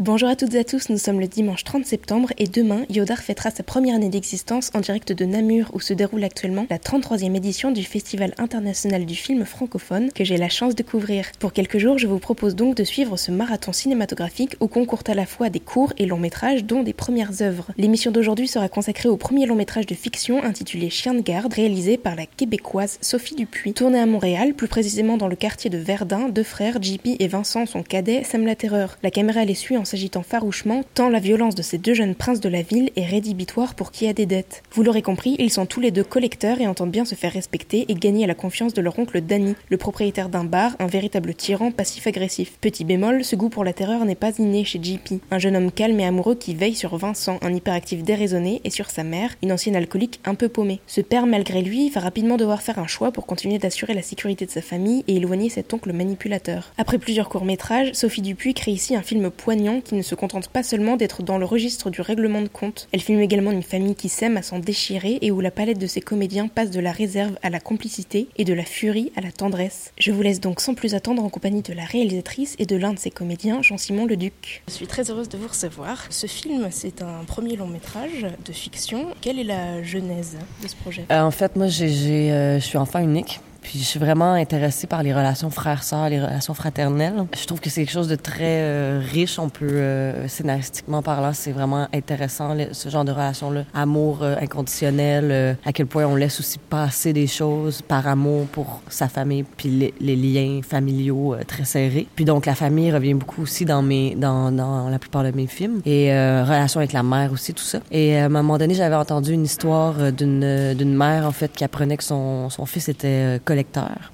Bonjour à toutes et à tous, nous sommes le dimanche 30 septembre et demain, Yodar fêtera sa première année d'existence en direct de Namur où se déroule actuellement la 33e édition du Festival international du film francophone que j'ai la chance de couvrir. Pour quelques jours, je vous propose donc de suivre ce marathon cinématographique où concourent à la fois des courts et longs métrages dont des premières œuvres. L'émission d'aujourd'hui sera consacrée au premier long métrage de fiction intitulé Chien de garde réalisé par la québécoise Sophie Dupuis. Tourné à Montréal, plus précisément dans le quartier de Verdun, deux frères, JP et Vincent, son cadet, sèment la terreur. La caméra les suit en s'agitant farouchement, tant la violence de ces deux jeunes princes de la ville est rédhibitoire pour qui a des dettes. Vous l'aurez compris, ils sont tous les deux collecteurs et entendent bien se faire respecter et gagner la confiance de leur oncle Danny, le propriétaire d'un bar, un véritable tyran passif-agressif. Petit bémol, ce goût pour la terreur n'est pas inné chez JP, un jeune homme calme et amoureux qui veille sur Vincent, un hyperactif déraisonné, et sur sa mère, une ancienne alcoolique un peu paumée. Ce père, malgré lui, va rapidement devoir faire un choix pour continuer d'assurer la sécurité de sa famille et éloigner cet oncle manipulateur. Après plusieurs courts-métrages, Sophie Dupuis crée ici un film poignant qui ne se contente pas seulement d'être dans le registre du règlement de compte, elle filme également une famille qui s'aime à s'en déchirer et où la palette de ses comédiens passe de la réserve à la complicité et de la furie à la tendresse. Je vous laisse donc sans plus attendre en compagnie de la réalisatrice et de l'un de ses comédiens, Jean-Simon Leduc. Je suis très heureuse de vous recevoir. Ce film, c'est un premier long métrage de fiction. Quelle est la genèse de ce projet? Euh, En fait, moi, j'ai, euh, je suis enfant unique. Puis je suis vraiment intéressée par les relations frères-sœurs, les relations fraternelles. Je trouve que c'est quelque chose de très euh, riche, on peut euh, scénaristiquement parlant, c'est vraiment intéressant ce genre de relation-là. Amour euh, inconditionnel, à quel point on laisse aussi passer des choses par amour pour sa famille, puis les, liens familiaux très serrés. Puis donc la famille revient beaucoup aussi dans mes, dans, dans la plupart de mes films et relation avec la mère aussi, tout ça. Et à un moment donné, j'avais entendu une histoire d'une d'une mère en fait qui apprenait que son son fils était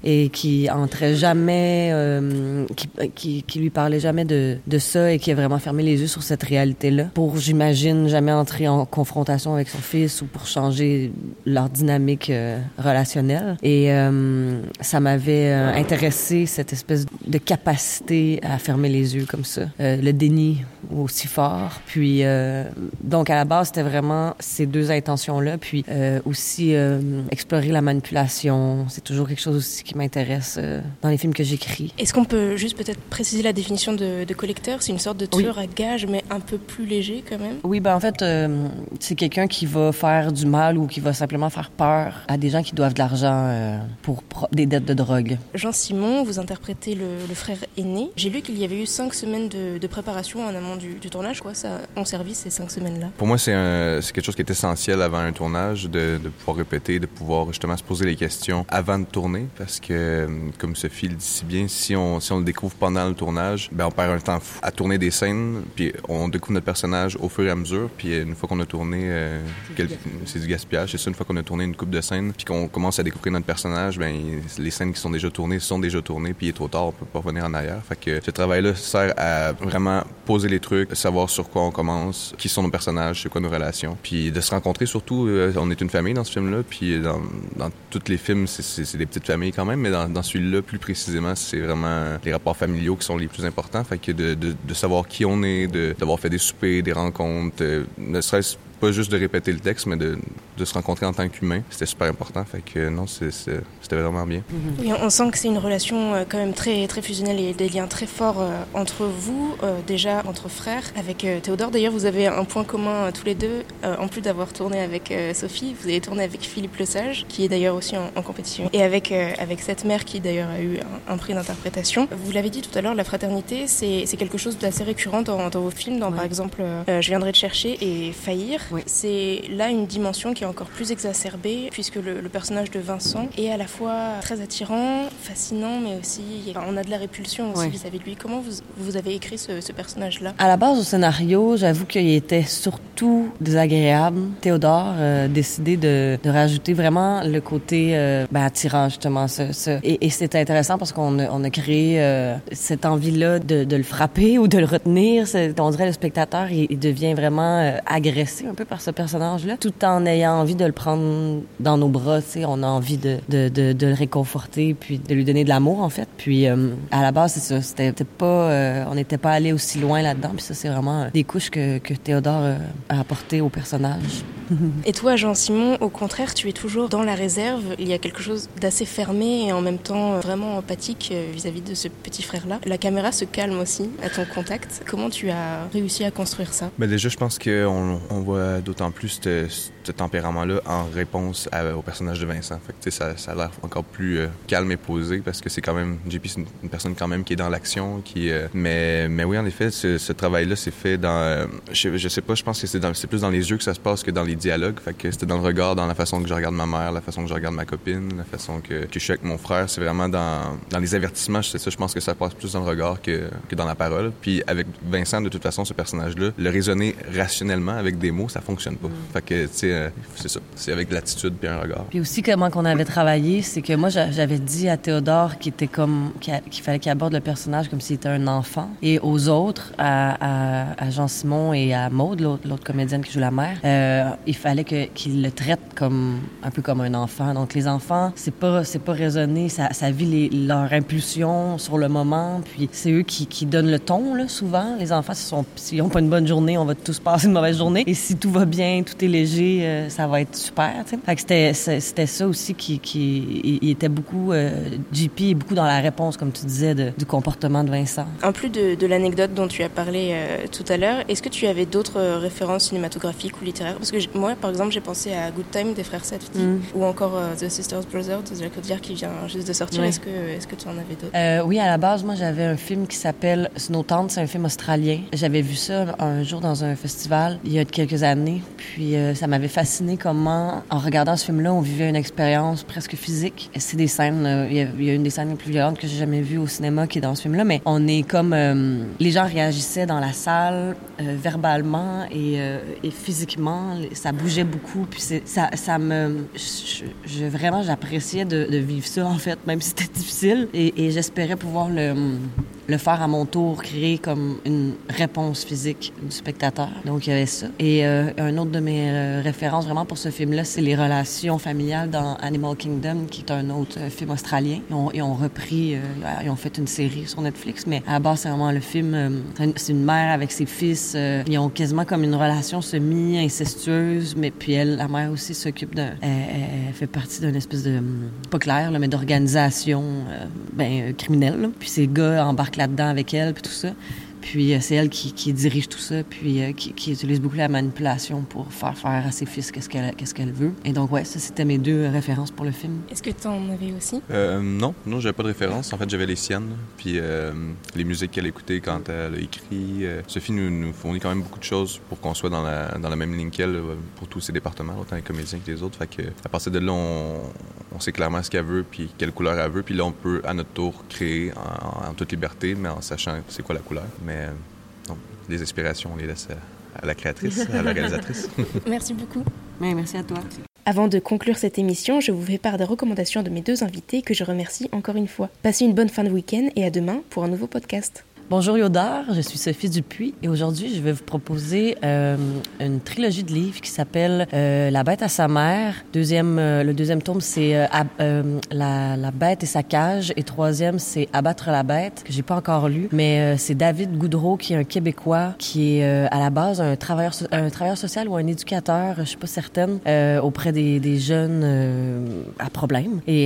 et qui entrait jamais, euh, qui, qui, qui, lui parlait jamais de, de ça et qui a vraiment fermé les yeux sur cette réalité-là pour, j'imagine, jamais entrer en confrontation avec son fils ou pour changer leur dynamique euh, relationnelle. Et euh, ça m'avait intéressé, cette espèce de capacité à fermer les yeux comme ça. le déni aussi fort. Puis, donc, à la base, c'était vraiment ces deux intentions-là. Puis aussi, explorer la manipulation, c'est toujours quelque chose aussi qui m'intéresse euh, dans les films que j'écris. Est-ce qu'on peut juste peut-être préciser la définition de, collecteur? C'est une sorte de tueur à gage, mais un peu plus léger quand même? Oui, ben en fait, euh, c'est quelqu'un qui va faire du mal ou qui va simplement faire peur à des gens qui doivent de l'argent euh, pour des dettes de drogue. Jean Simon, vous interprétez le, frère aîné. J'ai lu qu'il y avait eu cinq semaines de, préparation en amont du, tournage. Quoi ça ont servi ces cinq semaines-là Pour moi, c'est quelque chose qui est essentiel avant un tournage, de, de pouvoir répéter, de pouvoir justement se poser les questions avant de tourner parce que, comme Sophie le dit si bien, si on, si on le découvre pendant le tournage, ben on perd un temps fou à tourner des scènes, puis on découvre notre personnage au fur et à mesure, puis une fois qu'on a tourné, euh, c'est du gaspillage, c'est ça, une fois qu'on a tourné une coupe de scènes, puis qu'on commence à découvrir notre personnage, ben les scènes qui sont déjà tournées sont déjà tournées, puis il est trop tard, on peut pas revenir en arrière. Fait que ce travail-là sert à vraiment poser les trucs, savoir sur quoi on commence, qui sont nos personnages, c'est quoi nos relations, puis de se rencontrer surtout, euh, on est une famille dans ce film-là, puis dans, dans tous les films, c'est des petites familles quand même, mais dans, celui-là, plus précisément, c'est vraiment les rapports familiaux qui sont les plus importants. Fait que de, de, de savoir qui on est, d'avoir fait des soupers, des rencontres, euh, ne serait-ce pas juste de répéter le texte, mais de, de se rencontrer en tant qu'humain. C'était super important. Fait que non, c'était vraiment bien. Oui, on sent que c'est une relation euh, quand même très, très fusionnelle et des liens très forts euh, entre vous, euh, déjà entre frères. Avec Théodore, d'ailleurs, vous avez un point commun tous les deux. en plus d'avoir tourné avec Sophie, vous avez tourné avec Philippe Lesage, qui est d'ailleurs aussi en, compétition, et avec, avec cette mère qui d'ailleurs a eu un, prix d'interprétation. Vous l'avez dit tout à l'heure, la fraternité, c'est quelque chose d'assez récurrent dans, dans, vos films, dans par exemple Je viendrai te chercher et Faillir. C'est là une dimension qui est encore plus exacerbée, puisque le, personnage de Vincent est à la fois très attirant, fascinant, mais aussi on a de la répulsion aussi vis-à-vis de lui. Comment vous, vous avez écrit ce, personnage-là? À la base au scénario, j'avoue qu'il était surtout désagréable. Théodore a décidé de, de, rajouter vraiment le côté euh, ben, attirant justement. Ce, ce. Et, et c'était intéressant parce qu'on a, on a créé euh, cette envie-là de, de, le frapper ou de le retenir. On dirait le spectateur, il, il devient vraiment euh, agressé un peu par ce personnage-là, tout en ayant envie de le prendre dans nos bras. On a envie de, de, de, le réconforter, puis de lui donner de l'amour, en fait. Puis euh, à la base. C'était pas, euh, on n'était pas allé aussi loin là-dedans. Puis ça, c'est vraiment des couches que, que Théodore euh, a apporté au personnage. et toi, Jean-Simon, au contraire, tu es toujours dans la réserve. Il y a quelque chose d'assez fermé et en même temps vraiment empathique vis-à-vis de ce petit frère-là. La caméra se calme aussi à ton contact. Comment tu as réussi à construire ça? Ben Déjà, je pense qu'on on voit d'autant plus ce, tempérament-là en réponse au personnage de Vincent. Ça, a l'air encore plus euh, calme et posé parce que c'est quand même... JP, c'est une, personne quand même qui est dans l'action. euh, mais, oui, en effet, ce, travail-là s'est fait dans... Euh, je, je, sais pas, je pense que c'est plus dans les yeux que ça se passe que dans les dialogues. Fait que c'était dans le regard, dans la façon que je regarde ma mère, la façon que je regarde ma copine, la façon que, que je suis avec mon frère. C'est vraiment dans, dans les avertissements, c'est ça, je pense que ça passe plus dans le regard que, que dans la parole. Puis avec Vincent, de toute façon, ce personnage-là, le raisonner rationnellement avec des mots, ça fonctionne pas. Mm. Fait que, tu sais, euh, c'est ça. C'est avec l'attitude puis un regard. Puis aussi, comment qu'on avait travaillé, c'est que moi, j'avais dit à Théodore qu'il était comme, qu'il fallait qu'il aborde le personnage comme s'il était un enfant. Et aux autres, à, Jean-Simon et à Maude, l'autre comédienne qui joue la mère, euh, il fallait qu'il le traite comme, un peu comme un enfant. Donc, les enfants, c'est pas, c'est pas raisonné, ça, vit les, leur impulsion sur le moment, puis c'est eux qui, qui donnent le ton, là, souvent. Les enfants, s'ils n'ont pas une bonne journée, on va tous passer une mauvaise journée. Et si tout va bien, tout est léger, euh, ça va être super. Fait que c'était, c'était ça aussi qui, qui était beaucoup euh, JP beaucoup dans la réponse, comme tu disais, du comportement de Vincent. En plus de, de l'anecdote dont tu as parlé euh, tout à l'heure, est-ce que tu avais d'autres références cinématographiques ou littéraires? Parce que moi, par exemple, j'ai pensé à Good Time des frères Safdie mm. ou encore The Sisters Brothers de Jacques Audiard qui vient juste de sortir. Est-ce que, est-ce que tu en avais d'autres? Oui, à la base, moi, j'avais un film qui s'appelle Snowtown. C'est un film australien. J'avais vu ça un jour dans un festival il y a quelques années. Puis euh, ça m'avait fasciné comment, en regardant ce film-là, on vivait une expérience presque physique. C'est des scènes, euh, il, y a, une des scènes les plus violentes que j'ai jamais vues au cinéma qui est dans ce film-là, mais on est comme... Euh, les gens réagissaient dans la salle verbalement et, et, physiquement. Ça bougeait beaucoup. Puis ça, ça me... Je, vraiment, j'appréciais de, de, vivre ça, en fait, même si c'était difficile. Et, et j'espérais pouvoir le le faire à mon tour, créer comme une réponse physique du spectateur. Donc, il y avait ça. Et euh, un autre de mes euh, références vraiment pour ce film-là, c'est les relations familiales dans Animal Kingdom, qui est un autre euh, film australien. Ils ont, repris, ils ont fait une série sur Netflix, mais à base, c'est vraiment le film, c'est une mère avec ses fils. ils ont quasiment comme une relation semi-incestueuse, mais puis elle, la mère aussi, s'occupe d'un... Elle, fait partie d'une espèce de... pas clair, mais d'organisation ben, criminelle. Puis ces gars embarquent là-dedans avec elle, puis tout ça. Puis euh, c'est elle qui, qui, dirige tout ça, puis euh, qui, qui, utilise beaucoup la manipulation pour faire faire à ses fils qu'est-ce qu'elle qu'est-ce qu'elle veut. Et donc ouais, ça c'était mes deux références pour le film. Est-ce que tu en avais aussi? Euh, Non, non, j'avais pas de référence. En fait, j'avais les siennes, puis euh, les musiques qu'elle écoutait quand elle a écrit. Sophie nous, nous, fournit quand même beaucoup de choses pour qu'on soit dans la, dans la même ligne qu'elle pour tous ses départements, autant les comédiens que les autres. Fait que à partir de là, on, on sait clairement ce qu'elle veut, puis quelle couleur elle veut, puis là on peut à notre tour créer en, toute liberté, mais en sachant c'est quoi la couleur. Mais non, les inspirations, on les laisse à, la créatrice, à la réalisatrice. merci beaucoup. Oui, merci à toi. Avant de conclure cette émission, je vous fais part des recommandations de mes deux invités que je remercie encore une fois. Passez une bonne fin de week-end et à demain pour un nouveau podcast. Bonjour Yodar, je suis Sophie Dupuis et aujourd'hui je vais vous proposer euh, une trilogie de livres qui s'appelle euh, La bête à sa mère. Deuxième, euh, le deuxième tome c'est la, la, bête et sa cage. Et troisième c'est Abattre la bête que j'ai pas encore lu, mais c'est David Goudreau qui est un Québécois qui est à la base un travailleur un travailleur social ou un éducateur, je suis pas certaine, auprès des, des jeunes à problème. Et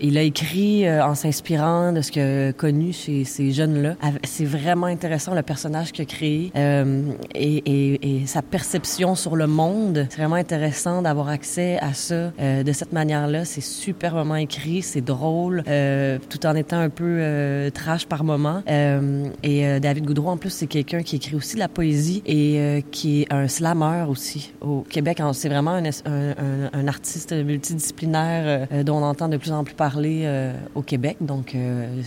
il a écrit en s'inspirant de ce que connu chez ces jeunes là c'est vraiment intéressant le personnage qu'il a créé euh, et, et, et, sa perception sur le monde. C'est vraiment intéressant d'avoir accès à ça euh, de cette manière-là. C'est superbement écrit, c'est drôle, euh, tout en étant un peu euh, trash par moment. Euh, et David Goudreau, en plus, c'est quelqu'un qui écrit aussi de la poésie et qui est un slammer aussi au Québec. C'est vraiment un, un, un, artiste multidisciplinaire dont on entend de plus en plus parler au Québec. Donc,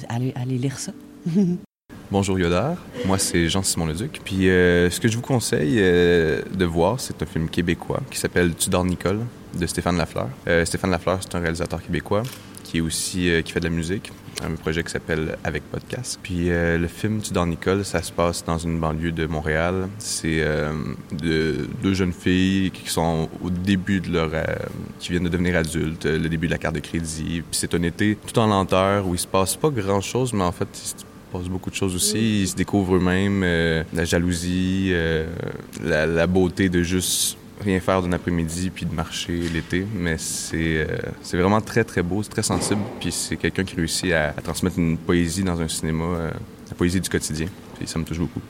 allez, allez lire ça. Bonjour Yodar, moi c'est Jean-Simon Leduc. Puis euh, ce que je vous conseille euh, de voir, c'est un film québécois qui s'appelle Tudor Nicole de Stéphane Lafleur. Euh, Stéphane Lafleur, c'est un réalisateur québécois qui est aussi qui fait de la musique, un projet qui s'appelle Avec Podcast. Puis le film Tudor Nicole, ça se passe dans une banlieue de Montréal. C'est de, deux jeunes filles qui sont au début de leur qui viennent de devenir adultes, le début de la carte de crédit. Puis c'est un été tout en lenteur où il se passe pas grand-chose, mais en fait passe beaucoup de choses aussi. Ils se découvrent eux-mêmes, euh, la jalousie, euh, la, beauté de juste rien faire d'un après-midi puis de marcher l'été, mais c'est c'est vraiment très, très beau, c'est très sensible. Puis c'est quelqu'un qui réussit à, transmettre une poésie dans un cinéma, la poésie du quotidien. Puis ça me touche beaucoup.